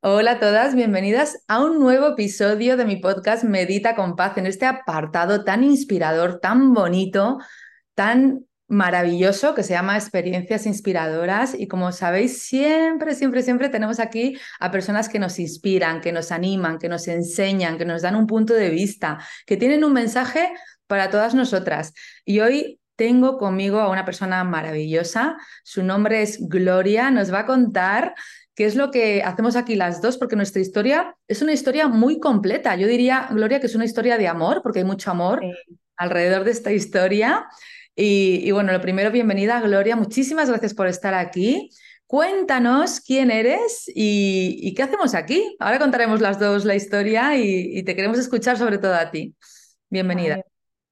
Hola a todas, bienvenidas a un nuevo episodio de mi podcast Medita con Paz, en este apartado tan inspirador, tan bonito, tan maravilloso que se llama Experiencias Inspiradoras y como sabéis, siempre, siempre, siempre tenemos aquí a personas que nos inspiran, que nos animan, que nos enseñan, que nos dan un punto de vista, que tienen un mensaje para todas nosotras. Y hoy tengo conmigo a una persona maravillosa, su nombre es Gloria, nos va a contar qué es lo que hacemos aquí las dos, porque nuestra historia es una historia muy completa. Yo diría, Gloria, que es una historia de amor, porque hay mucho amor alrededor de esta historia. Y, bueno, lo primero, bienvenida, Gloria. Muchísimas gracias por estar aquí. Cuéntanos quién eres y, qué hacemos aquí. Ahora contaremos las dos la historia y, te queremos escuchar sobre todo a ti. Bienvenida.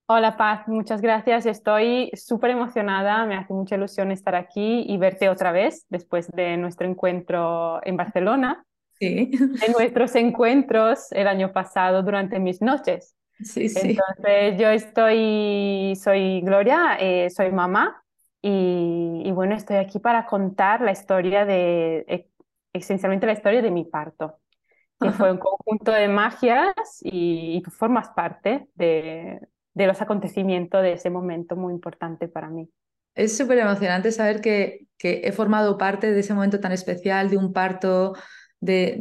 Hola Paz, muchas gracias. Estoy súper emocionada, me hace mucha ilusión estar aquí y verte otra vez después de nuestro encuentro en Barcelona. Sí. De nuestros encuentros el año pasado durante mis noches. Sí, sí. Entonces yo estoy, soy Gloria, eh, soy mamá y, bueno, estoy aquí para contar la historia de, e, esencialmente la historia de mi parto, que fue un conjunto de magias y, y tú formas parte de, de los acontecimientos de ese momento muy importante para mí. Es súper emocionante saber que, que, he formado parte de ese momento tan especial, de un parto, de,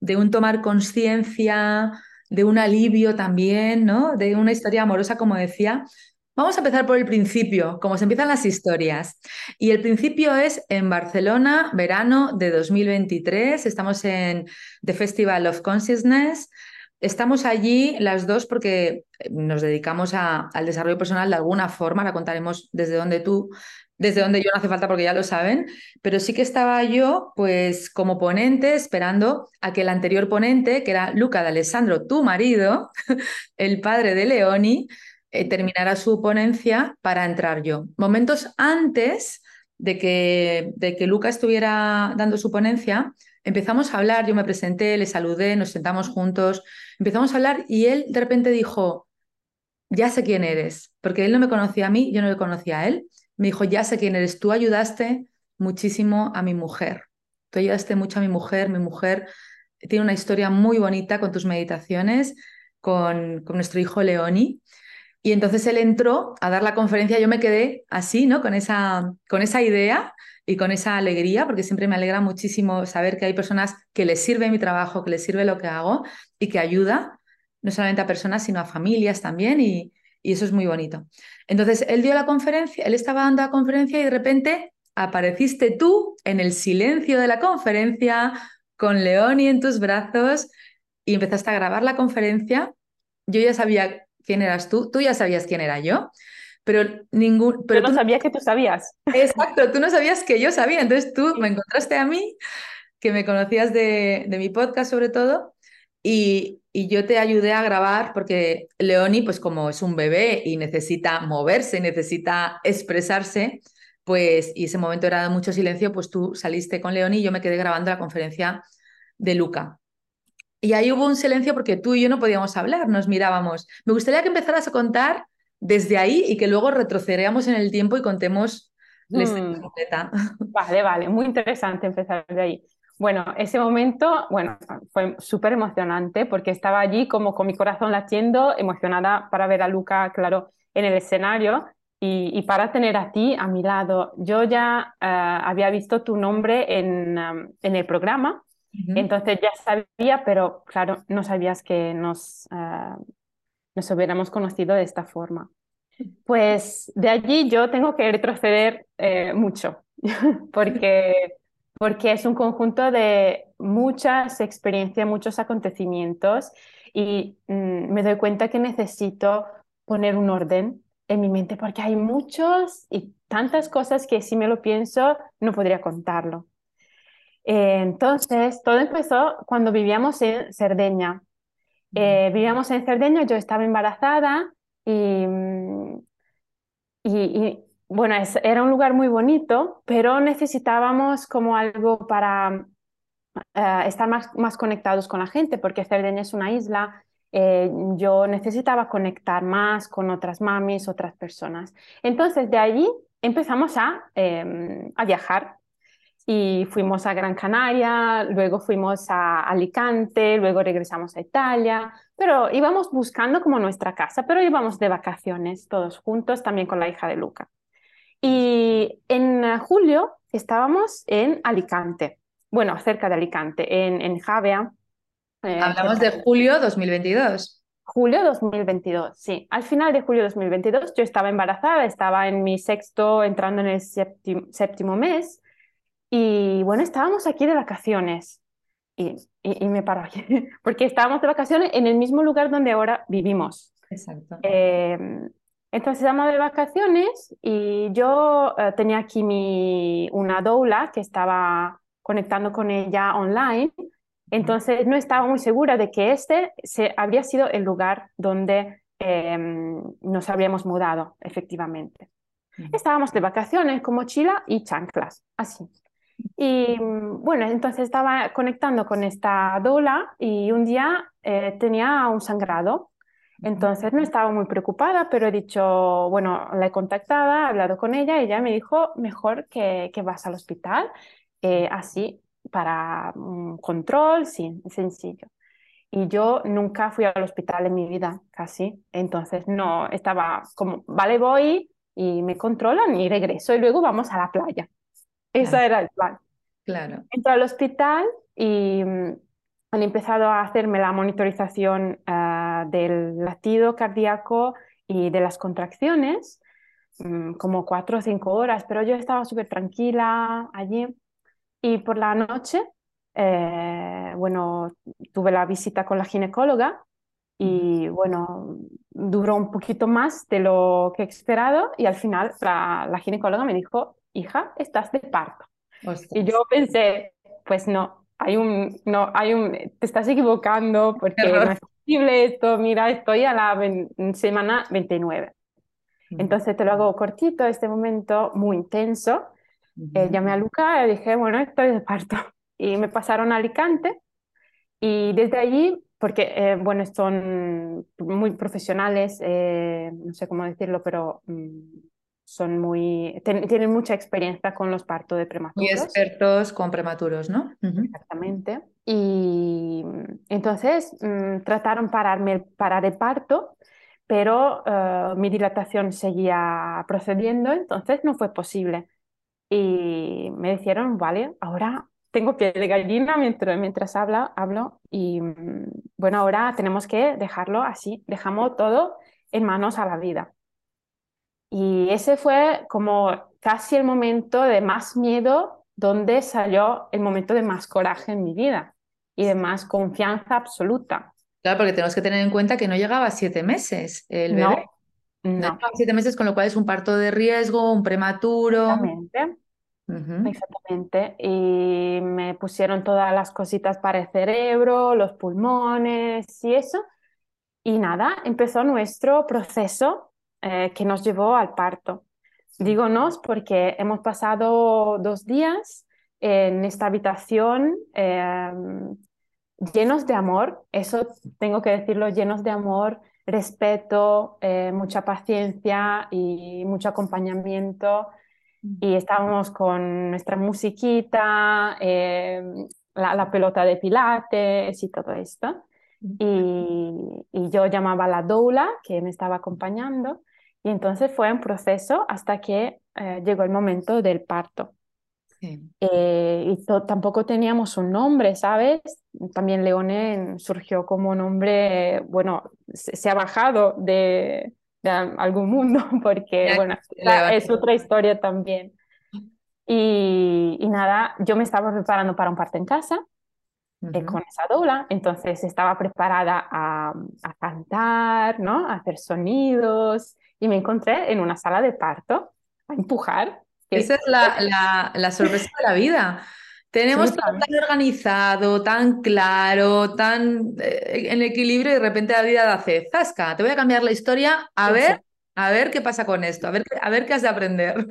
de, un tomar conciencia, de un alivio también, ¿no? De una historia amorosa, como decía. Vamos a empezar por el principio, como se empiezan las historias. Y el principio es en Barcelona, verano de 2023. Estamos en The Festival of Consciousness. Estamos allí las dos porque eh, nos dedicamos al desarrollo personal de alguna forma, la contaremos desde donde tú, desde donde yo no hace falta porque ya lo saben, pero sí que estaba yo pues como ponente esperando a que el anterior ponente, que era Luca de Alessandro, tu marido, el padre de Leoni, eh, terminara su ponencia para entrar yo. Momentos antes de que, de que Luca estuviera dando su ponencia, empezamos a hablar, yo me presenté, le saludé, nos sentamos juntos Empezamos a hablar y él de repente dijo, ya sé quién eres, porque él no me conocía a mí, yo no le conocía a él. Me dijo, ya sé quién eres, tú ayudaste muchísimo a mi mujer, tú ayudaste mucho a mi mujer, mi mujer tiene una historia muy bonita con tus meditaciones, con, con nuestro hijo Leoni. Y entonces él entró a dar la conferencia, yo me quedé así, ¿no? Con esa, con esa idea y con esa alegría, porque siempre me alegra muchísimo saber que hay personas que les sirve mi trabajo, que les sirve lo que hago y que ayuda no solamente a personas, sino a familias también y, eso es muy bonito. Entonces, él dio la conferencia, él estaba dando la conferencia y de repente apareciste tú en el silencio de la conferencia con Leoni en tus brazos y empezaste a grabar la conferencia. Yo ya sabía quién eras tú, tú ya sabías quién era yo, pero ningún... Pero yo no sabía que tú sabías. Exacto, tú no sabías que yo sabía, entonces tú me encontraste a mí, que me conocías de, mi podcast sobre todo, y, y, yo te ayudé a grabar porque Leoni, pues como es un bebé y necesita moverse, necesita expresarse, pues, y ese momento era de mucho silencio, pues tú saliste con Leoni y yo me quedé grabando la conferencia de Luca. Y ahí hubo un silencio porque tú y yo no podíamos hablar, nos mirábamos. Me gustaría que empezaras a contar desde ahí y que luego retrocederemos en el tiempo y contemos la historia hmm. completa. Vale, vale, muy interesante empezar de ahí. Bueno, ese momento, bueno, fue súper emocionante porque estaba allí como con mi corazón latiendo, emocionada para ver a Luca, claro, en el escenario y, para tener a ti a mi lado. Yo ya eh, había visto tu nombre en, um, en el programa, entonces ya sabía, pero claro, no sabías que nos, uh, nos hubiéramos conocido de esta forma. Pues de allí yo tengo que retroceder eh, mucho, porque, porque es un conjunto de muchas experiencias, muchos acontecimientos y mm, me doy cuenta que necesito poner un orden en mi mente porque hay muchos y tantas cosas que si me lo pienso no podría contarlo. Eh, entonces, todo empezó cuando vivíamos en Cerdeña. Eh, vivíamos en Cerdeña, yo estaba embarazada y, y, bueno, era un lugar muy bonito, pero necesitábamos como algo para eh, estar más, más conectados con la gente, porque Cerdeña es una isla eh, yo necesitaba conectar más con otras mamis, otras personas. Entonces, de allí empezamos a, em, a viajar y fuimos a Gran Canaria, luego fuimos a Alicante, luego regresamos a Italia, pero íbamos buscando como nuestra casa, pero íbamos de vacaciones todos juntos, también con la hija de Luca. Y en julio estábamos en Alicante, bueno, cerca de Alicante, en, en Javea, eh, Hablamos de julio 2022. Julio 2022, sí. Al final de julio 2022 yo estaba embarazada, estaba en mi sexto, entrando en el séptimo, mes. Y bueno, estábamos aquí de vacaciones. Y, y, me paro aquí, porque estábamos de vacaciones en el mismo lugar donde ahora vivimos. Exacto. Em, entonces estábamos de vacaciones y yo eh, tenía aquí mi, una doula que estaba conectando con ella online entonces no estaba muy segura de que este se, habría sido el lugar donde em, nos habríamos mudado, efectivamente. Estábamos de vacaciones con mochila y chanclas, así. Y bueno, entonces estaba conectando con esta doula y un día eh, tenía un sangrado. Entonces no estaba muy preocupada, pero he dicho, bueno, la he contactado, he hablado con ella y ella me dijo, mejor que, que vas al hospital, eh, así para un control, sí, sencillo. Y yo nunca fui al hospital en mi vida, casi. Entonces, no, estaba como, vale, voy y me controlan y regreso y luego vamos a la playa. Ese era el plan. Claro. Entro al hospital y mm, han empezado a hacerme la monitorización ah, del latido cardíaco y de las contracciones, mm, como cuatro o cinco horas, pero yo estaba súper tranquila allí. Y por la noche, eh, bueno, tuve la visita con la ginecóloga y bueno, duró un poquito más de lo que he esperado y al final la, ginecóloga me dijo, hija, estás de parto. Y yo pensé, pues no, hay un, no, hay un, te estás equivocando porque no es posible esto, mira, estoy a la semana 29. Entonces te lo hago cortito, este momento muy intenso. Eh, llamé a Luca y dije, bueno, estoy de parto. Y me pasaron a Alicante. Y desde allí, porque, eh, bueno, son muy profesionales, eh, no sé cómo decirlo, pero mm, son muy, tienen mucha experiencia con los partos de prematuros. Muy expertos con prematuros, ¿no? Exactamente. Y entonces mm, trataron pararme, parar el parto, pero mi dilatación seguía procediendo, entonces no fue posible y me dijeron, vale, ahora tengo piel de gallina mientras, mientras habla, hablo y mm, bueno, ahora tenemos que dejarlo así, dejamos todo en manos a la vida. Y ese fue como casi el momento de más miedo donde salió el momento de más coraje en mi vida y de más confianza absoluta. Claro, porque tenemos que tener en cuenta que no llegaba a siete meses el bebé. No, siete meses, con lo cual es un parto de riesgo, un prematuro. Exactamente. Exactamente. Y me pusieron todas las cositas para el cerebro, los pulmones y eso. Y nada, empezó nuestro proceso eh, que nos llevó al parto. Digo nos porque hemos pasado dos días en esta habitación em, llenos de amor, eso tengo que decirlo, llenos de amor, respeto, eh, mucha paciencia y mucho acompañamiento. Y estábamos con nuestra musiquita, eh, la, pelota de pilates y todo esto. Y, y, yo llamaba a la doula que me estaba acompañando. Y entonces fue un proceso hasta que eh, llegó el momento del parto. Eh, y tampoco teníamos un nombre, ¿sabes? También Leone surgió como nombre, bueno, se ha bajado de, algún mundo, porque bueno, es otra historia también. Y, nada, yo me estaba preparando para un parto en casa eh, con esa doula, entonces estaba preparada a, a, cantar, ¿no? a hacer sonidos y me encontré en una sala de parto a empujar. Esa es la, la, la sorpresa de la vida. Tenemos todo tan organizado, tan claro, tan eh, en equilibrio y de repente la vida hace zasca. Te voy a cambiar la historia a ver, a ver qué pasa con esto, a ver, a ver qué has de aprender.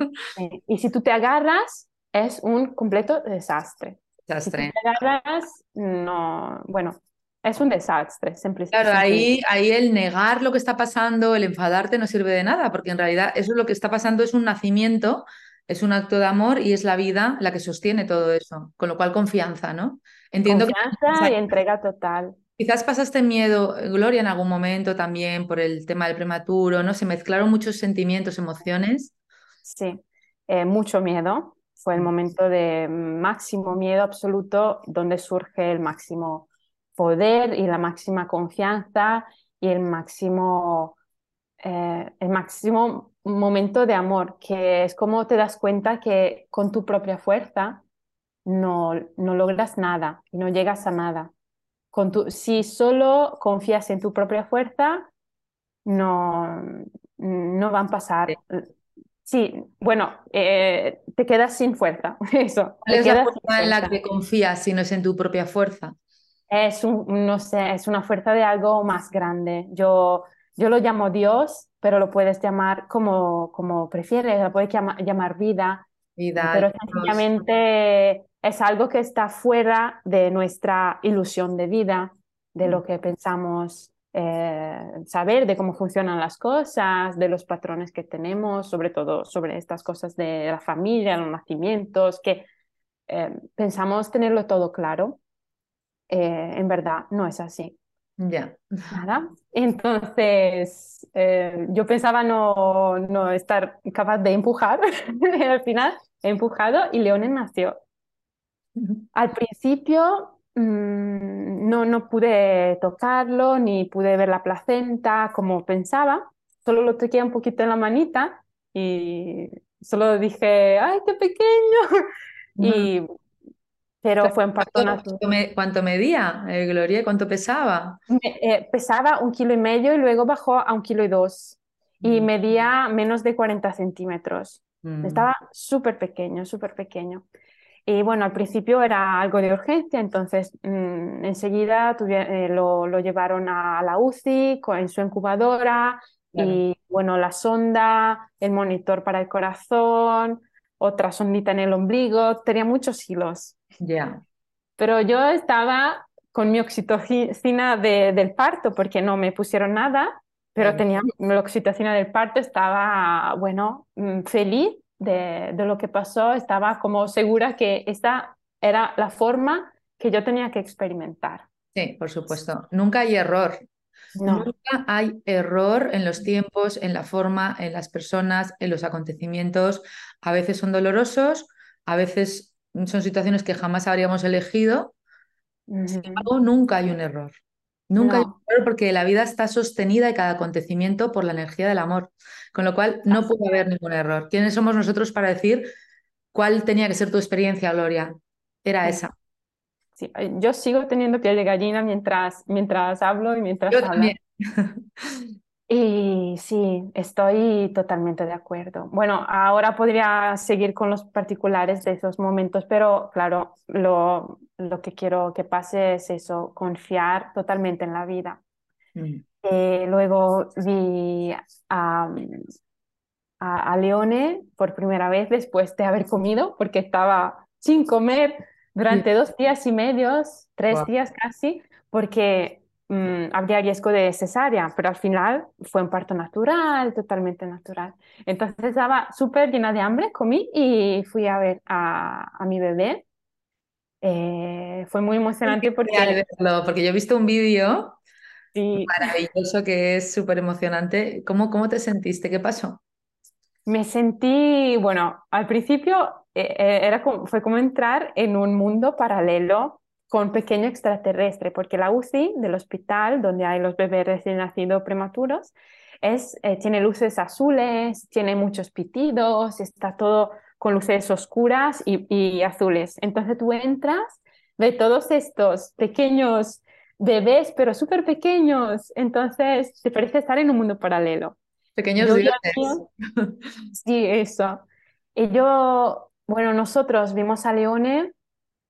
Y si tú te agarras, es un completo desastre. Desastre. Si te agarras, no, bueno, es un desastre, simplemente. Claro, ahí, ahí el negar lo que está pasando, el enfadarte no sirve de nada, porque en realidad eso es lo que está pasando es un nacimiento es un acto de amor y es la vida la que sostiene todo eso. Con lo cual, confianza, ¿no? Entiendo confianza y entrega total. Quizás pasaste miedo, Gloria, en algún momento también por el tema del prematuro, ¿no? Se mezclaron muchos sentimientos, emociones. Sí, eh, mucho miedo. Fue el mm. momento de máximo miedo absoluto, donde surge el máximo poder y la máxima confianza y el máximo, eh, el máximo momento de amor, que es como te das cuenta que con tu propia fuerza no, no logras nada y no llegas a nada. Con tu, si solo confías en tu propia fuerza, no, no van a pasar. Sí, bueno, eh, te quedas sin fuerza. Eso. ¿Cuál es la fuerza en la que confías si no es en tu propia fuerza? Es un, no sé, es una fuerza de algo más grande. Yo, yo lo llamo Dios, pero lo puedes llamar como, como prefieres, lo puedes llamar, vida, vida pero sencillamente es algo que está fuera de nuestra ilusión de vida, de lo que pensamos eh, saber, de cómo funcionan las cosas, de los patrones que tenemos, sobre todo sobre estas cosas de la familia, los nacimientos, que eh, pensamos tenerlo todo claro. Eh, en verdad, no es así. Ya. Nada. Entonces, eh, yo pensaba no, no, estar capaz de empujar. Al final he empujado y Leone nació. Al principio mm, no, no pude tocarlo ni pude ver la placenta como pensaba. Solo lo toqué un poquito en la manita y solo dije, ¡ay, qué pequeño! Y pero fue en parto ¿Cuánto, ¿Cuánto medía, eh, Gloria? ¿Cuánto pesaba? Eh, pesaba un kilo y medio y luego bajó a un kilo y dos. Y mm. medía menos de 40 centímetros. Mm. Estaba súper pequeño, súper pequeño. Y bueno, al principio era algo de urgencia, entonces mm, enseguida eh, lo, lo, llevaron a la UCI en su incubadora y bueno, la sonda, el monitor para el corazón, otra sondita en el ombligo, tenía muchos hilos. Ya. Pero yo estaba con mi oxitocina de, del parto porque no me pusieron nada, pero tenía la oxitocina del parto, estaba, bueno, mm, feliz de, de, lo que pasó, estaba como segura que esta era la forma que yo tenía que experimentar. Sí, por supuesto. Nunca hay error. Nunca hay error en los tiempos, en la forma, en las personas, en los acontecimientos. A veces son dolorosos, a veces son situaciones que jamás habríamos elegido. Sin embargo, nunca hay un error. Nunca hay un error porque la vida está sostenida y cada acontecimiento por la energía del amor. Con lo cual, no puede haber ningún error. ¿Quiénes somos nosotros para decir cuál tenía que ser tu experiencia, Gloria? Era esa. Sí, yo sigo teniendo piel de gallina mientras, mientras hablo y mientras yo También. Y sí, estoy totalmente de acuerdo. Bueno, ahora podría seguir con los particulares de esos momentos, pero claro, lo, lo que quiero que pase es eso, confiar totalmente en la vida. Mm. Eh, luego vi a, a, Leone por primera vez después de haber comido, porque estaba sin comer durante dos días y medios, tres días casi, porque Mm, habría riesgo de cesárea, pero al final fue un parto natural, totalmente natural. Entonces estaba súper llena de hambre, comí y fui a ver a, a mi bebé. Eh, fue muy emocionante porque... porque yo he visto un vídeo maravilloso que es súper emocionante. ¿Cómo, ¿Cómo te sentiste? ¿Qué pasó? Me sentí, bueno, al principio eh, eh, era fue como entrar en un mundo paralelo con pequeño extraterrestre, porque la UCI del hospital, donde hay los bebés recién nacidos prematuros, es, eh, tiene luces azules, tiene muchos pitidos, está todo con luces oscuras y, y azules. Entonces tú entras, ves todos estos pequeños bebés, pero súper pequeños, entonces te parece estar en un mundo paralelo. Pequeños dioses. Sí, eso. Y yo, bueno, nosotros vimos a Leone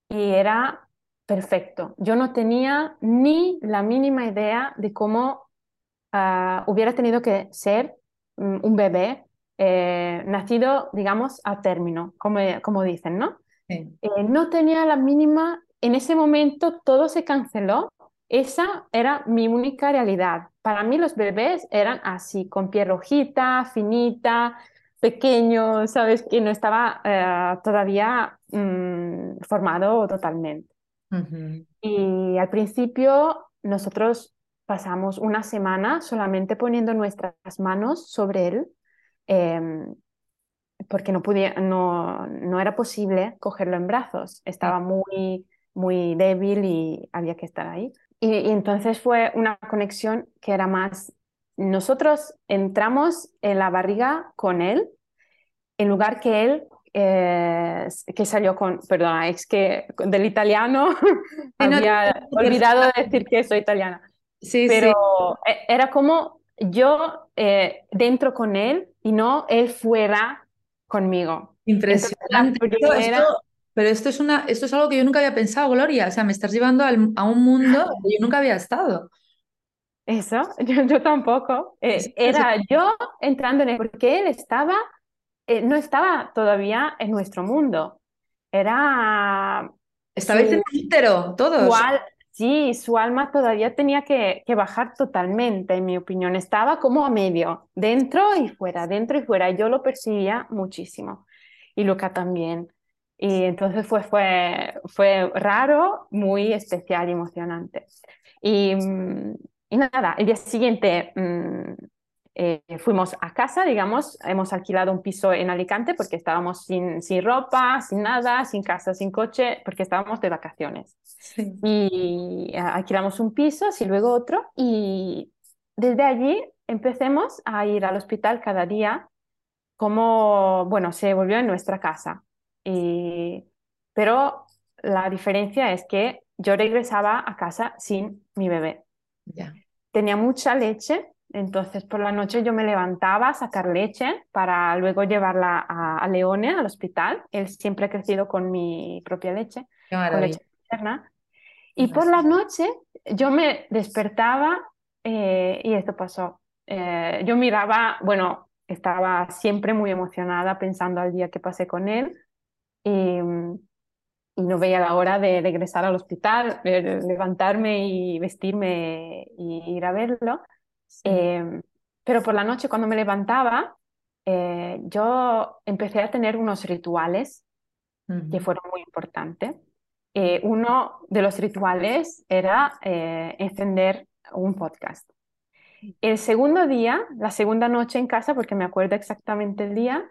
y era perfecto. Yo no tenía ni la mínima idea de cómo ah, hubiera tenido que ser mm, un bebé eh, nacido, digamos, a término, como, como dicen, ¿no? Eh, no tenía la mínima, en ese momento todo se canceló. Esa era mi única realidad. Para mí los bebés eran así, con piel rojita, finita, pequeño, ¿sabes? Que no estaba eh, todavía mm, formado totalmente. Y al principio nosotros pasamos una semana solamente poniendo nuestras manos sobre él, em, porque no, podía, no, no era posible cogerlo en brazos, estaba muy, muy débil y había que estar ahí. y entonces fue una conexión que era más nosotros entramos en la barriga con él, en lugar que él, eh, que salió con, perdona, es que del italiano había olvidado de decir que soy italiana. Sí, pero e, era como yo eh, dentro con él y no él fuera conmigo. Impresionante. pero esto es, una, esto es algo que yo nunca había pensado, Gloria. O sea, me estás llevando a un mundo donde yo nunca había estado. Eso, yo, tampoco. Eh, era yo entrando en él, porque él estaba, eh, no estaba todavía en nuestro mundo. Era... Estaba en útero, todos. sí, su alma todavía tenía que, que, bajar totalmente, en mi opinión. Estaba como a medio, dentro y fuera, dentro y fuera. Yo lo percibía muchísimo. Y Luca también. Y entonces fue, fue, fue raro, muy especial y emocionante. Y mm, y nada, el día siguiente mm, eh, fuimos a casa, digamos, hemos alquilado un piso en Alicante porque estábamos sin, sin ropa, sin nada, sin casa, sin coche, porque estábamos de vacaciones. Y eh, alquilamos un piso, y luego otro, y desde allí empecemos a ir al hospital cada día, como, bueno, se volvió en nuestra casa. Y, pero la diferencia es que yo regresaba a casa sin mi bebé. Tenía mucha leche, entonces por la noche yo me levantaba a sacar leche para luego llevarla a, Leone, al hospital. Él siempre ha crecido con mi propia leche, con leche materna. Y por la noche yo me despertaba eh, y esto pasó. Eh, yo miraba, bueno, estaba siempre muy emocionada pensando al día que pasé con él. Y, y no veía la hora de regresar al hospital, levantarme y vestirme y ir a verlo. Em, pero por la noche cuando me levantaba, eh, yo empecé a tener unos rituales que fueron muy importantes. Eh, uno de los rituales era eh, encender un podcast. El segundo día, la segunda noche en casa, porque me acuerdo exactamente el día,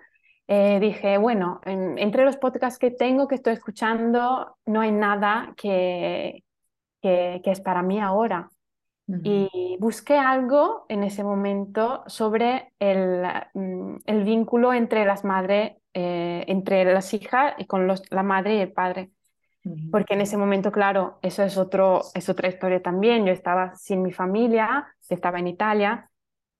eh, dije, bueno, entre los podcasts que tengo, que estoy escuchando, no hay nada que, que, es para mí ahora. Y busqué algo en ese momento sobre el, mm, el vínculo entre las madres, eh, entre las hijas y con los, la madre y el padre. Porque en ese momento, claro, eso es, otro, es otra historia también. Yo estaba sin mi familia, estaba en Italia,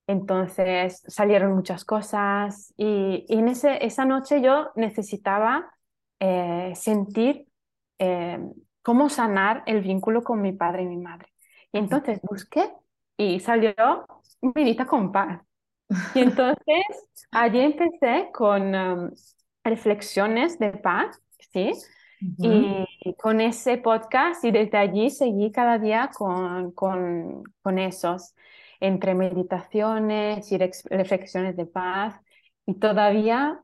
entonces salieron muchas cosas y, en ese, esa noche yo necesitaba eh, sentir eh, cómo sanar el vínculo con mi padre y mi madre. Y entonces busqué y salió Vinita con paz. Y entonces allí empecé con um, reflexiones de paz, ¿sí? y, con ese podcast y desde allí seguí cada día con, con, con esos entre meditaciones y reflexiones de paz y todavía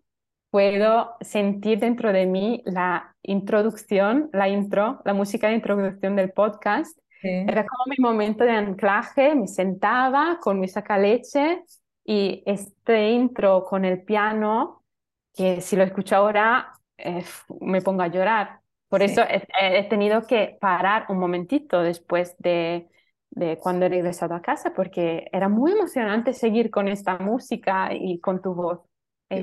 puedo sentir dentro de mí la introducción, la intro, la música de introducción del podcast. Era como mi momento de anclaje, me sentaba con mi sacaleche y este intro con el piano, que si lo escucho ahora eh, me pongo a llorar. Por eso he, tenido que parar un momentito después de, de cuando he regresado a casa, porque era muy emocionante seguir con esta música y con tu voz.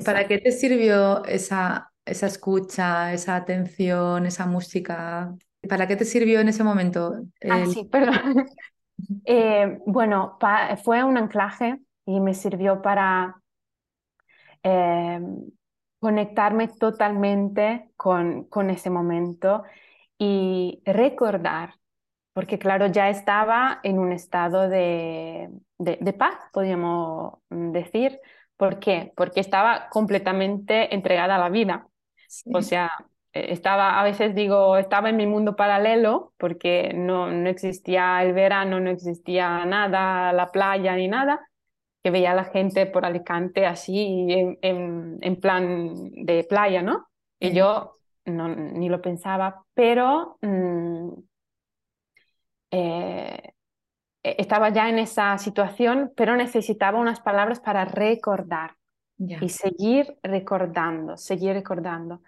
¿Para qué te sirvió esa, esa escucha, esa atención, esa música? ¿Para qué te sirvió en ese momento? Ah, sí, perdón. Eh, bueno, fue un anclaje y me sirvió para eh, conectarme totalmente con, con ese momento y recordar, porque claro, ya estaba en un estado de, de, paz, podríamos decir. ¿Por qué? Porque estaba completamente entregada a la vida. O sea, estaba, a veces digo, estaba en mi mundo paralelo porque no, no existía el verano, no existía nada, la playa ni nada, que veía a la gente por Alicante así en, en, plan de playa, ¿no? Y yo no, ni lo pensaba, pero mm, eh, e, estaba ya en esa situación, pero necesitaba unas palabras para recordar y seguir recordando, seguir recordando.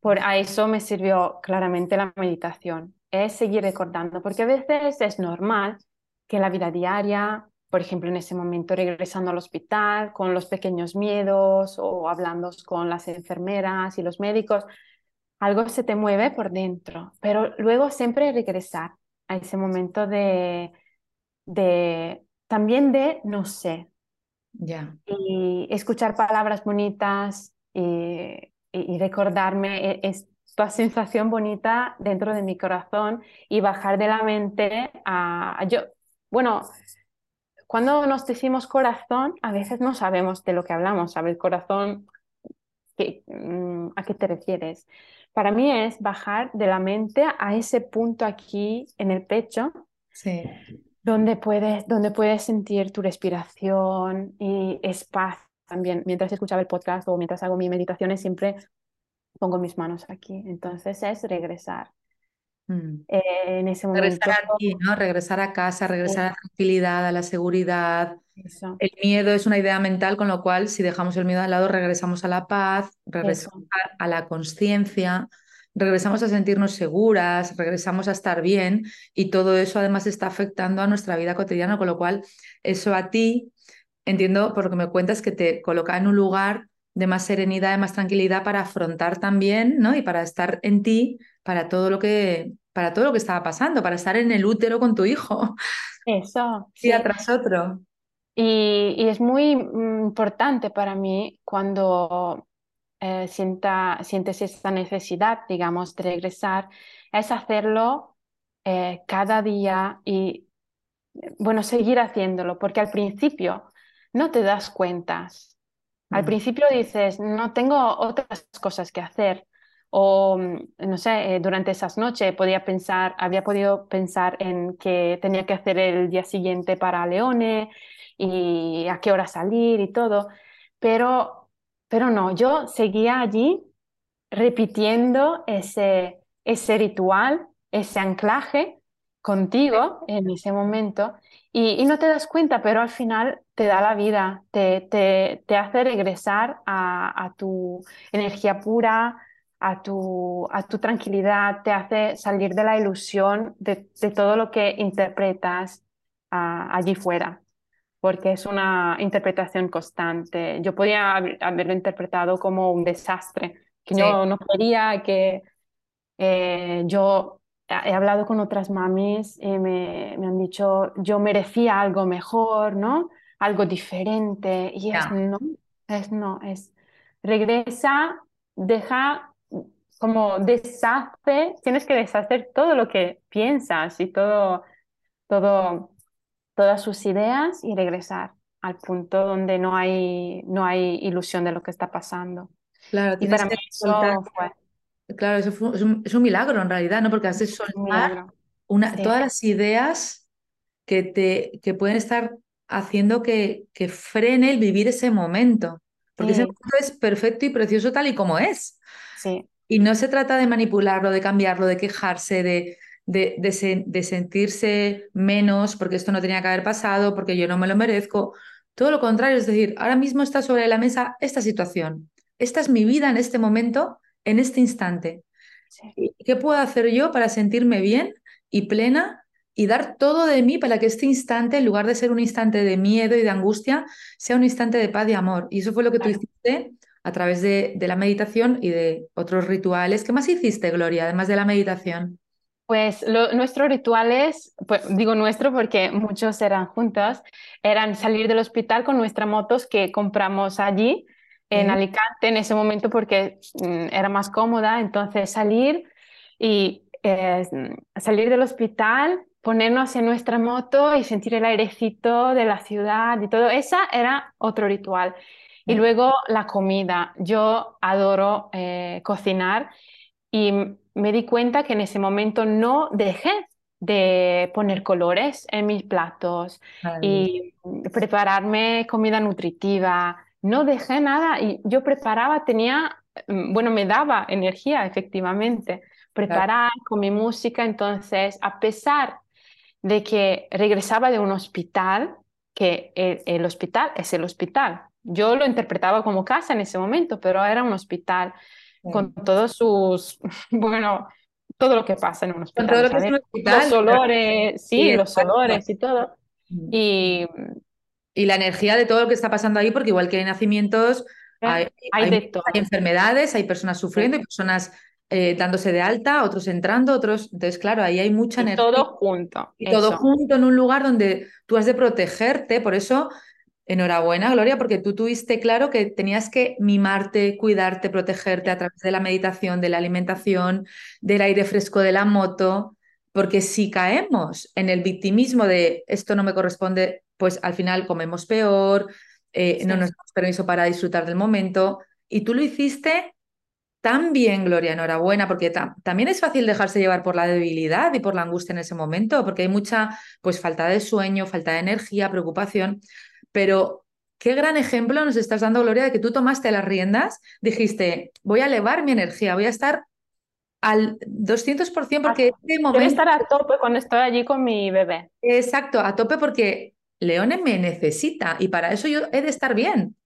Por a eso me sirvió claramente la meditación, es seguir recordando, porque a veces es normal que la vida diaria, por ejemplo, en ese momento regresando al hospital con los pequeños miedos o hablando con las enfermeras y los médicos, algo se te mueve por dentro, pero luego siempre regresar a ese momento de, de también de no sé. Ya. Y escuchar palabras bonitas y y, recordarme e, esta sensación bonita dentro de mi corazón y bajar de la mente a, yo, bueno, cuando nos decimos corazón, a veces no sabemos de lo que hablamos, ¿sabes? Corazón, mm, ¿a qué te refieres? Para mí es bajar de la mente a ese punto aquí en el pecho, sí. donde, puedes, donde puedes sentir tu respiración y espacio también mientras escuchaba el podcast o mientras hago mis meditaciones siempre pongo mis manos aquí. Entonces es regresar. Mm. Eh, en ese momento. Regresar aquí, ¿no? Regresar a casa, regresar a la tranquilidad, a la seguridad. El miedo es una idea mental, con lo cual, si dejamos el miedo al lado, regresamos a la paz, regresamos a la conciencia, regresamos a sentirnos seguras, regresamos a estar bien y todo eso además está afectando a nuestra vida cotidiana, con lo cual eso a ti entiendo por lo que me cuentas que te coloca en un lugar de más serenidad, de más tranquilidad para afrontar también, ¿no? Y para estar en ti, para todo lo que, para todo lo que estaba pasando, para estar en el útero con tu hijo. Eso. Día tras otro. Y, es muy mm, importante para mí cuando eh, sienta, sientes esta necesidad, digamos, de regresar, es hacerlo eh, cada día y, bueno, seguir haciéndolo, porque al principio no te das cuentas. Al mm. principio dices, no tengo otras cosas que hacer. O, mm, no sé, eh, durante esas noches podía pensar, había podido pensar en que tenía que hacer el día siguiente para Leone y a qué hora salir y todo. Pero, pero no, yo seguía allí repitiendo ese, ese ritual, ese anclaje contigo en ese momento y, no te das cuenta, pero al final te da la vida, te, te, te hace regresar a, a, tu energía pura, a tu, a tu tranquilidad, te hace salir de la ilusión de, de todo lo que interpretas allí fuera, porque es una interpretación constante. Yo podía haberlo interpretado como un desastre, que yo no quería, que eh, yo he hablado con otras mamis y me, me, han dicho, yo merecía algo mejor, ¿no? Algo diferente. Y es no, es no, es regresa, deja, como deshace, tienes que deshacer todo lo que piensas y todo, todo, todas sus ideas y regresar al punto donde no hay, no hay ilusión de lo que está pasando. Claro, y para mí eso fue Claro, eso es, un, milagro en realidad, ¿no? Porque haces soltar una, todas las ideas que, te, que pueden estar haciendo que, que frene el vivir ese momento. Porque ese momento es perfecto y precioso tal y como es. Sí. Y no se trata de manipularlo, de cambiarlo, de quejarse, de, de, de, sentirse menos porque esto no tenía que haber pasado, porque yo no me lo merezco. Todo lo contrario, es decir, ahora mismo está sobre la mesa esta situación. Esta es mi vida en este momento en este instante. ¿Qué puedo hacer yo para sentirme bien y plena y dar todo de mí para que este instante, en lugar de ser un instante de miedo y de angustia, sea un instante de paz y amor? Y eso fue lo que tú hiciste a través de, de la meditación y de otros rituales. ¿Qué más hiciste, Gloria, además de la meditación? Pues nuestros rituales, pues, digo nuestro porque muchos eran juntos, eran salir del hospital con nuestras motos que compramos allí en Alicante en ese momento porque mm, era más cómoda, entonces salir y eh, salir del hospital, ponernos en nuestra moto y sentir el airecito de la ciudad y todo, esa era otro ritual. Y luego la comida. Yo adoro eh, cocinar y me di cuenta que en ese momento no dejé de poner colores en mis platos y prepararme comida nutritiva. No dejé nada y yo preparaba, tenía, mm, bueno, me daba energía efectivamente, preparar con mi música. Entonces, a pesar de que regresaba de un hospital, que el hospital es el hospital, yo lo interpretaba como casa en ese momento, pero era un hospital con todos sus, bueno, todo lo que pasa en un hospital. Los olores, sí, los olores y todo. Y, y la energía de todo lo que está pasando ahí, porque igual que hay nacimientos, hay, hay, enfermedades, hay personas sufriendo, hay personas eh, dándose de alta, otros entrando, otros. Entonces, claro, ahí hay mucha energía. Todo junto. Y todo junto en un lugar donde tú has de protegerte. Por eso Enhorabuena, Gloria, porque tú tuviste claro que tenías que mimarte, cuidarte, protegerte a través de la meditación, de la alimentación, del aire fresco de la moto, porque si caemos en el victimismo de esto no me corresponde, pues al final comemos peor, eh, no nos damos permiso para disfrutar del momento. Y tú lo hiciste tan bien, Gloria, enhorabuena, porque también es fácil dejarse llevar por la debilidad y por la angustia en ese momento, porque hay mucha pues falta de sueño, falta de energía, preocupación. Pero qué gran ejemplo nos estás dando, Gloria, de que tú tomaste las riendas, dijiste, voy a elevar mi energía, voy a estar al 200% porque este momento... Voy a estar a tope cuando estoy allí con mi bebé. Exacto, a tope porque Leone me necesita y para eso yo he de estar bien,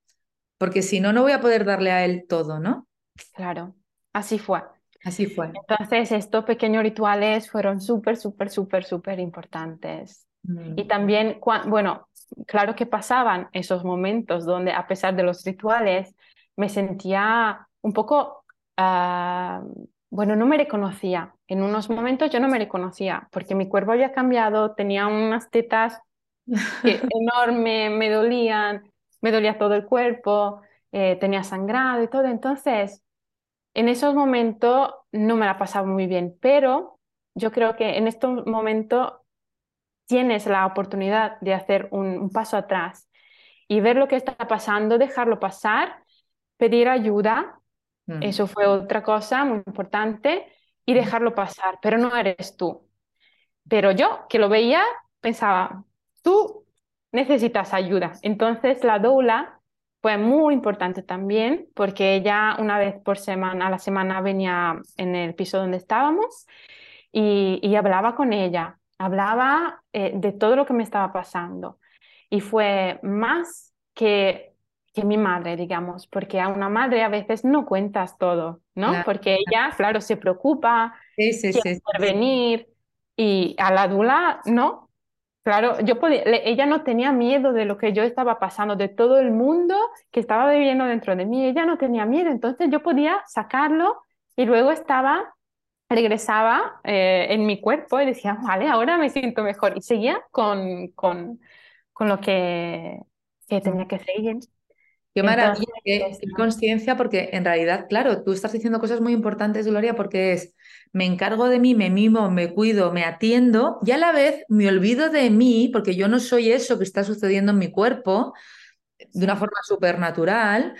porque si no, no voy a poder darle a él todo, ¿no? Claro, así fue. Así fue. Entonces, estos pequeños rituales fueron súper, súper, súper, súper importantes. Mm. Y también, bueno, claro que pasaban esos momentos donde a pesar de los rituales me sentía un poco, ah, bueno, no me reconocía. En unos momentos yo no me reconocía porque mi cuerpo había cambiado, tenía unas tetas enormes, me dolían, me dolía todo el cuerpo, eh, tenía sangrado y todo. Entonces, en esos momentos no me la pasaba muy bien, pero yo creo que en estos momentos tienes la oportunidad de hacer un, paso atrás y ver lo que está pasando, dejarlo pasar, pedir ayuda, mm. eso fue otra cosa muy importante, y mm. dejarlo pasar, pero no eres tú. Pero yo, que lo veía, pensaba, tú necesitas ayuda. Entonces la doula fue muy importante también, porque ella una vez por semana, a la semana venía en el piso donde estábamos y, y hablaba con ella hablaba eh, de todo lo que me estaba pasando y fue más que, que mi madre, digamos, porque a una madre a veces no cuentas todo, ¿no? Porque ella, claro, se preocupa, sí, sí, quiere intervenir y a la dula, no. Claro, yo podía, ella no tenía miedo de lo que yo estaba pasando, de todo el mundo que estaba viviendo dentro de mí, ella no tenía miedo, entonces yo podía sacarlo y luego estaba regresaba eh, en mi cuerpo y decía, vale, ahora me siento mejor. Y seguía con, con, con lo que, que, tenía que seguir. Qué maravilla, qué, conciencia, porque en realidad, claro, tú estás diciendo cosas muy importantes, Gloria, porque es, me encargo de mí, me mimo, me cuido, me atiendo y a la vez me olvido de mí, porque yo no soy eso que está sucediendo en mi cuerpo de una forma súper natural,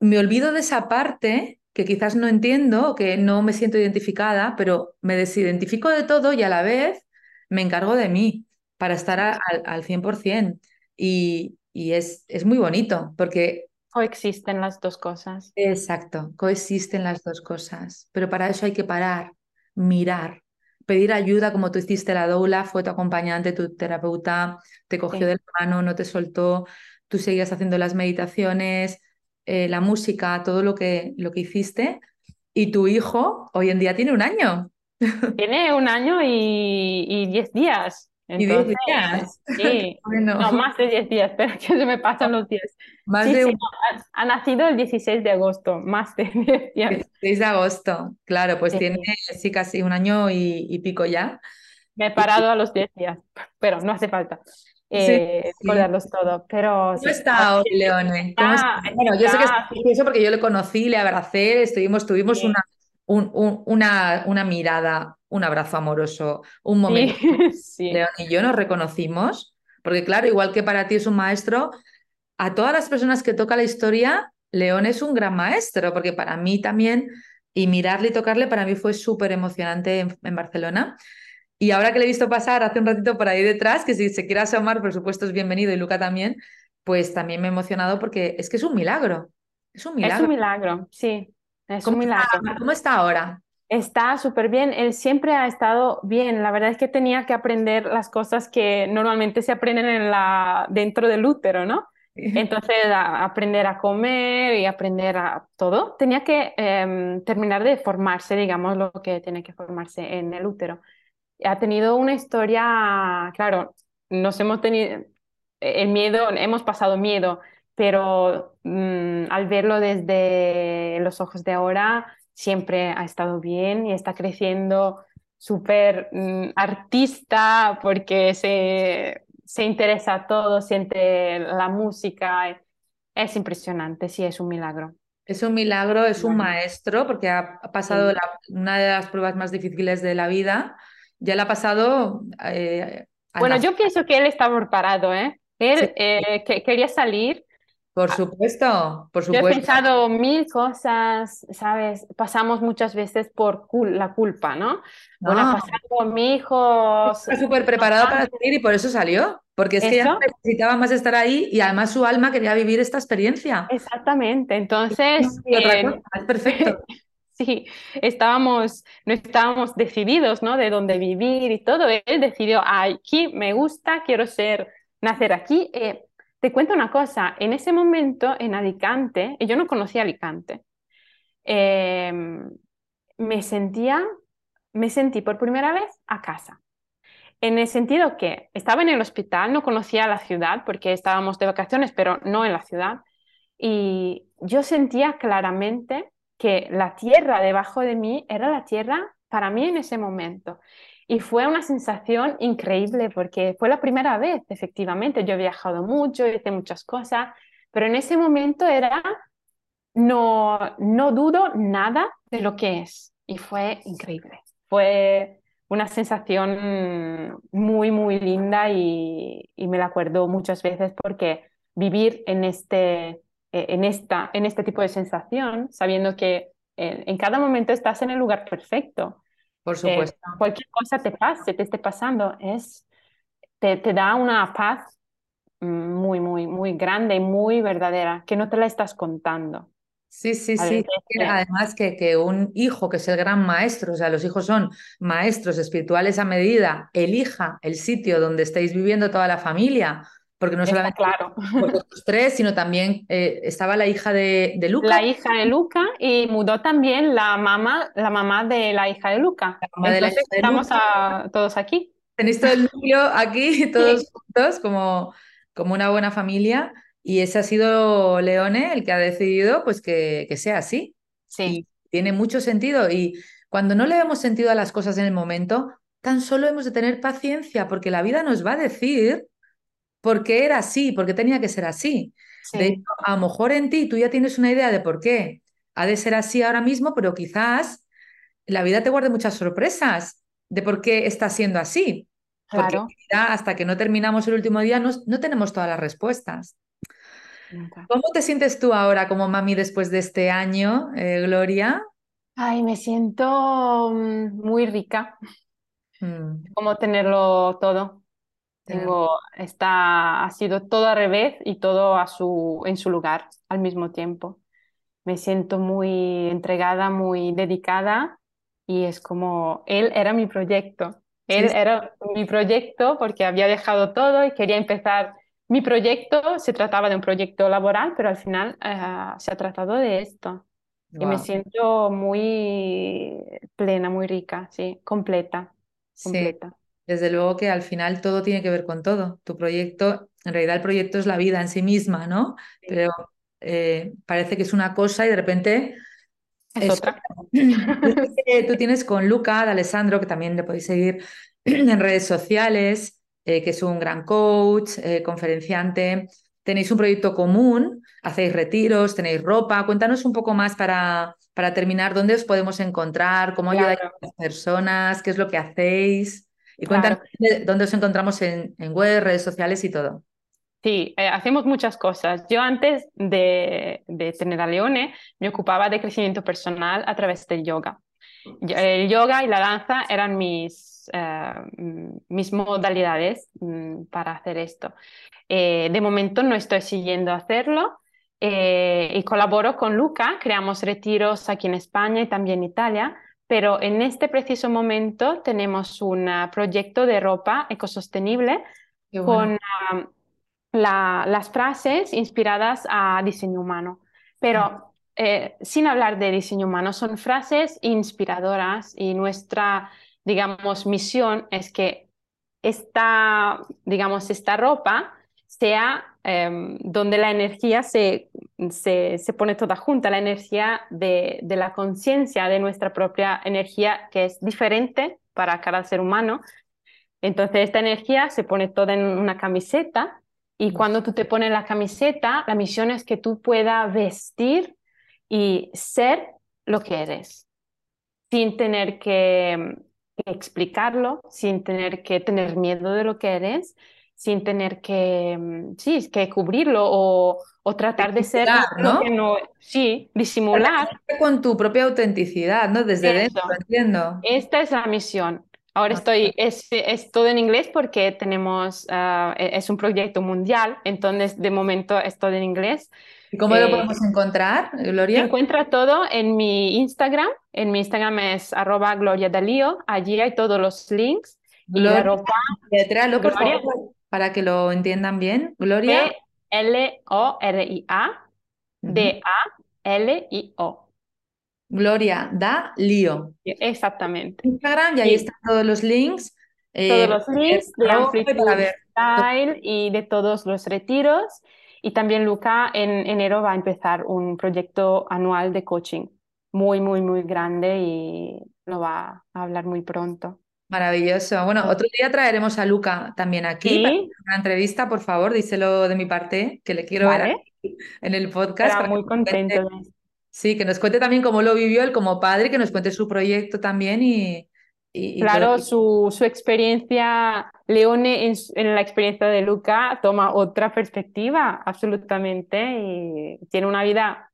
me olvido de esa parte que quizás no entiendo, que no me siento identificada, pero me desidentifico de todo y a la vez me encargo de mí para estar al 100%. Y, y es, es muy bonito porque... Coexisten las dos cosas. Exacto, coexisten las dos cosas. Pero para eso hay que parar, mirar, pedir ayuda como tú hiciste la doula, fue tu acompañante, tu terapeuta, te cogió de la mano, no te soltó, tú seguías haciendo las meditaciones, eh, la música, todo lo que, lo que hiciste. Y tu hijo hoy en día tiene un año. Tiene un año y, y diez días. ¿Y diez días? Sí, no, más de diez días, pero que se me pasan los días. Más Sí, de sí, un no, ha, ha nacido el 16 de agosto, más de 10 días. 6 de agosto. Claro, pues Sí. tiene sí casi un año y, y pico ya. Me he parado a los 10 días, pero no hace falta eh, recordarlos todo. Pero ¿Cómo sí, está hoy, Leone? ¿Cómo está? está, Bueno, yo sé que es porque yo le conocí, le abracé, estuvimos, tuvimos una, un- un- una, una mirada, un abrazo amoroso, un momento. sí, sí, León y yo nos reconocimos, porque claro, igual que para ti es un maestro, a todas las personas que toca la historia, León es un gran maestro, porque para mí también, y mirarle y tocarle, para mí fue súper emocionante en, en Barcelona. Y ahora que le he visto pasar hace un ratito por ahí detrás, que si se quiere asomar, por supuesto es bienvenido, y Luca también, pues también me he emocionado porque es que es un milagro, es un es milagro. un milagro, sí, es ¿Cómo un está, cómo está ahora? Está súper bien, él siempre ha estado bien. La verdad es que tenía que aprender las cosas que normalmente se aprenden en la, dentro del útero, ¿no? Entonces, a- aprender a comer y aprender a todo. Tenía que em, terminar de formarse, digamos, lo que tiene que formarse en el útero. Ha tenido una historia, claro, nos hemos tenido el miedo, hemos pasado miedo, pero mm, al verlo desde los ojos de ahora, siempre ha estado bien y está creciendo súper mm, artista porque se, se interesa a todo, siente la música. Es impresionante, sí, es un milagro. Es un milagro, es un maestro, porque ha pasado Sí. la- una de las pruebas más difíciles de la vida. Ya la ha pasado eh, Bueno, nacer. yo pienso que él estaba preparado, ¿eh? Sí, Él eh, que quería salir. Por Ah, supuesto, por Yo he supuesto. pensado mil cosas, ¿sabes? Pasamos muchas veces por cul- la culpa, ¿no? Bueno, ha No, pasado con mi hijo, está súper preparado para salir y por eso salió, porque es que ya necesitaba más estar ahí y además su alma quería vivir esta experiencia. exactamente. No Entonces, otra eh, cosa, es perfecto. sí, estábamos, no estábamos decididos, ¿no? De dónde vivir y todo. Él decidió, aquí me gusta, quiero ser, nacer aquí. Eh, te cuento una cosa, en ese momento en Alicante, y yo no conocía Alicante, eh, me sentía, me sentí por primera vez a casa. En el sentido que estaba en el hospital, no conocía la ciudad porque estábamos de vacaciones, pero no en la ciudad. Y yo sentía claramente que la tierra debajo de mí era la tierra para mí en ese momento. Y fue una sensación increíble porque fue la primera vez, efectivamente. Yo he viajado mucho, hice muchas cosas, pero en ese momento era, no, no dudo nada de lo que es. Y fue increíble. Fue una sensación muy, muy linda y, me la acuerdo muchas veces porque vivir en este, eh, en esta, en este tipo de sensación, sabiendo que en, en cada momento estás en el lugar perfecto. Por Eh, supuesto. cualquier cosa te pase, te esté pasando, es, te, te da una paz muy, muy, muy grande y muy verdadera, que no te la estás contando. Sí, sí, A sí. veces, Además que, que un hijo que es el gran maestro, o sea, los hijos son maestros espirituales a medida, elija el sitio donde estáis viviendo toda la familia, porque no está solamente claro. vosotros tres, sino también eh, estaba la hija de, de Luca, La hija de Luca y mudó también la mamá, la mamá de la hija de Luca. la mamá de la Entonces hija de estamos Luca. a- todos aquí. Tenéis todo el núcleo aquí, Sí, todos juntos, como, como una buena familia, y ese ha sido Leone el que ha decidido pues que, que sea así. sí, Y tiene mucho sentido. Y cuando no le damos sentido a las cosas en el momento, tan solo hemos de tener paciencia, porque la vida nos va a decir por qué era así, por qué tenía que ser así. De hecho, a lo mejor en ti tú ya tienes una idea de por qué ha de ser así ahora mismo, pero quizás la vida te guarde muchas sorpresas de por qué está siendo así. Porque claro. ya hasta que no terminamos el último día no, no tenemos todas las respuestas. Nunca. ¿Cómo te sientes tú ahora como mami después de este año, eh, Gloria? Ay, me siento mm, muy rica, Mm, como tenerlo todo. Tengo, está, ha sido todo al revés y todo a su, en su lugar al mismo tiempo. Me siento muy entregada, muy dedicada y es como, él era mi proyecto. Sí, Él sí, era mi proyecto porque había dejado todo y quería empezar mi proyecto. Se trataba de un proyecto laboral, pero al final eh, se ha tratado de esto. Y me siento muy plena, muy rica, sí, completa, completa. Desde luego que al final todo tiene que ver con todo. Tu proyecto, en realidad el proyecto es la vida en sí misma, ¿no? Pero eh, parece que es una cosa y de repente es, otra. Tú tienes con Luca, de Alessandro, que también le podéis seguir en redes sociales, eh, que es un gran coach, eh, conferenciante. Tenéis un proyecto común, hacéis retiros, tenéis ropa. Cuéntanos un poco más para, para terminar, dónde os podemos encontrar, cómo ayudáis a las personas, qué es lo que hacéis. Y cuéntanos dónde os encontramos en, en web, redes sociales y todo. Sí, eh, hacemos muchas cosas. Yo antes de, de, tener a Leone me ocupaba de crecimiento personal a través del yoga. El yoga y la danza eran mis, eh, mis modalidades mm, para hacer esto. Eh, de momento no estoy siguiendo hacerlo y colaboro con Luca, creamos retiros aquí en España y también en Italia, pero en este preciso momento tenemos un proyecto de ropa ecosostenible con las frases inspiradas a diseño humano. Pero eh, sin hablar de diseño humano, son frases inspiradoras y nuestra, digamos, misión es que esta, digamos, esta ropa sea em, donde la energía se, se, se, pone toda junta, la energía de, de la conciencia, de nuestra propia energía, que es diferente para cada ser humano. Entonces, esta energía se pone toda en una camiseta y cuando tú te pones la camiseta, la misión es que tú puedas vestir y ser lo que eres, sin tener que, explicarlo, sin tener que tener miedo de lo que eres, sin tener que, sí, que cubrirlo o, o tratar de ser ¿no? no, sí, disimular. Con tu propia autenticidad, ¿no? Desde dentro, entiendo. Esta es la misión. Ahora estoy, es, es, todo en inglés porque tenemos, e, es un proyecto mundial, entonces de momento es todo en inglés. ¿Y cómo lo eh, podemos encontrar, Gloria? Encuentra todo en mi Instagram, en mi Instagram es arroba Gloria Dalío, allí hay todos los links. Gloria, y ropa, por favor, para que lo entiendan bien. Gloria. L-O-R-I-A, D-A-L-I-O. Gloria da lío. Exactamente. Instagram y ahí están todos los links. todos los eh, links de Amplitude Style y de todos los retiros. Y también Luca en enero va a empezar un proyecto anual de coaching muy, muy, muy grande y lo va a hablar muy pronto. Maravilloso. Bueno, otro día traeremos a Luca también aquí para una entrevista, por favor, díselo de mi parte, que le quiero ver aquí en el podcast. Estará muy contento. Sí, que nos cuente también cómo lo vivió él como padre, que nos cuente su proyecto también y... claro, su, su, experiencia, Leone en, la experiencia de Luca toma otra perspectiva, absolutamente, y tiene una vida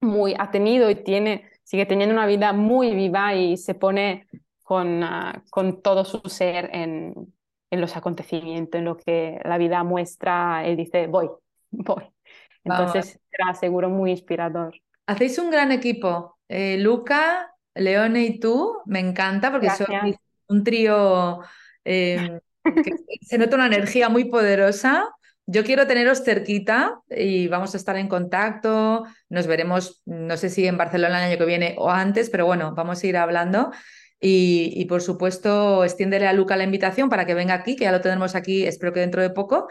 muy, ha tenido y tiene, sigue teniendo una vida muy viva y se pone con, ah, con todo su ser en, en los acontecimientos, en lo que la vida muestra, él dice, voy, voy. Entonces será seguro muy inspirador. Hacéis un gran equipo. Eh, Luca, Leone y tú, me encanta porque sois un trío em, que se nota una energía muy poderosa. Yo quiero teneros cerquita y vamos a estar en contacto. Nos veremos, no sé si en Barcelona el año que viene o antes, pero bueno, vamos a ir hablando. Y, por supuesto, extiéndele a Luca la invitación para que venga aquí, que ya lo tenemos aquí, espero que dentro de poco.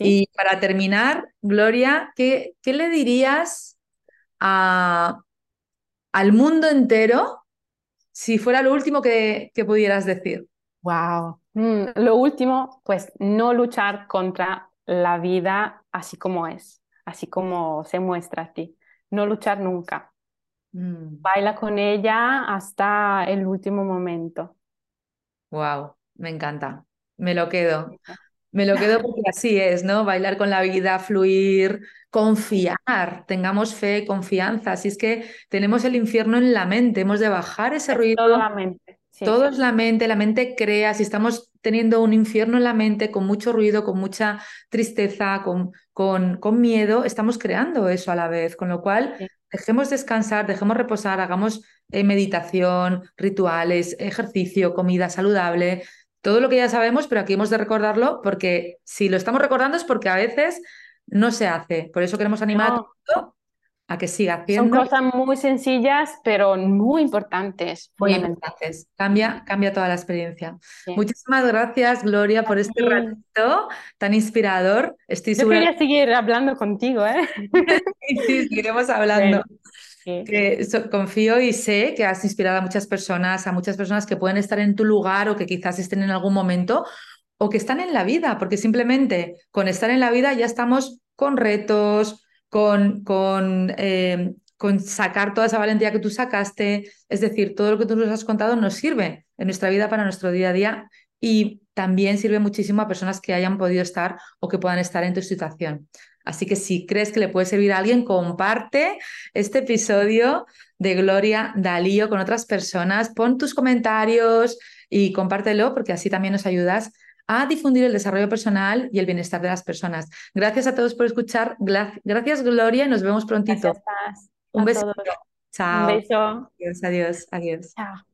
Y para terminar, Gloria, ¿qué, ¿qué le dirías al mundo entero si fuera lo último que, pudieras decir? Wow. Mm, lo último, pues no luchar contra la vida así como es, así como se muestra a ti. No luchar nunca. Mm. Baila con ella hasta el último momento. Wow, me encanta. Me lo quedo. Me lo quedo porque así es, ¿no? Bailar con la vida, fluir, confiar, tengamos fe, confianza. Así es que tenemos el infierno en la mente, hemos de bajar ese ruido. Todo la mente. todo es la mente, la mente crea. Si estamos teniendo un infierno en la mente, con mucho ruido, con mucha tristeza, con, con, con miedo, estamos creando eso a la vez. Con lo cual, dejemos descansar, dejemos reposar, hagamos eh, meditación, rituales, ejercicio, comida saludable, todo lo que ya sabemos, pero aquí hemos de recordarlo porque si lo estamos recordando es porque a veces no se hace. Por eso queremos animar a todo a que siga haciendo. Son cosas muy sencillas, pero muy importantes. Muy importantes. Cambia, cambia toda la experiencia. Muchísimas gracias, Gloria, por este ratito tan inspirador. Estoy Yo quería seguir hablando contigo, ¿eh? sí, seguiremos hablando. Que confío y sé que has inspirado a muchas personas, a muchas personas que pueden estar en tu lugar o que quizás estén en algún momento o que están en la vida, porque simplemente con estar en la vida ya estamos con retos, con, con, eh, con sacar toda esa valentía que tú sacaste. Es decir, todo lo que tú nos has contado nos sirve en nuestra vida para nuestro día a día y también sirve muchísimo a personas que hayan podido estar o que puedan estar en tu situación. Así que si crees que le puede servir a alguien, comparte este episodio de Gloria Dalío con otras personas, pon tus comentarios y compártelo porque así también nos ayudas a difundir el desarrollo personal y el bienestar de las personas. Gracias a todos por escuchar. Gracias, Gloria. Nos vemos prontito. Un beso. Chao. Un beso. Adiós, adiós, adiós. Chao.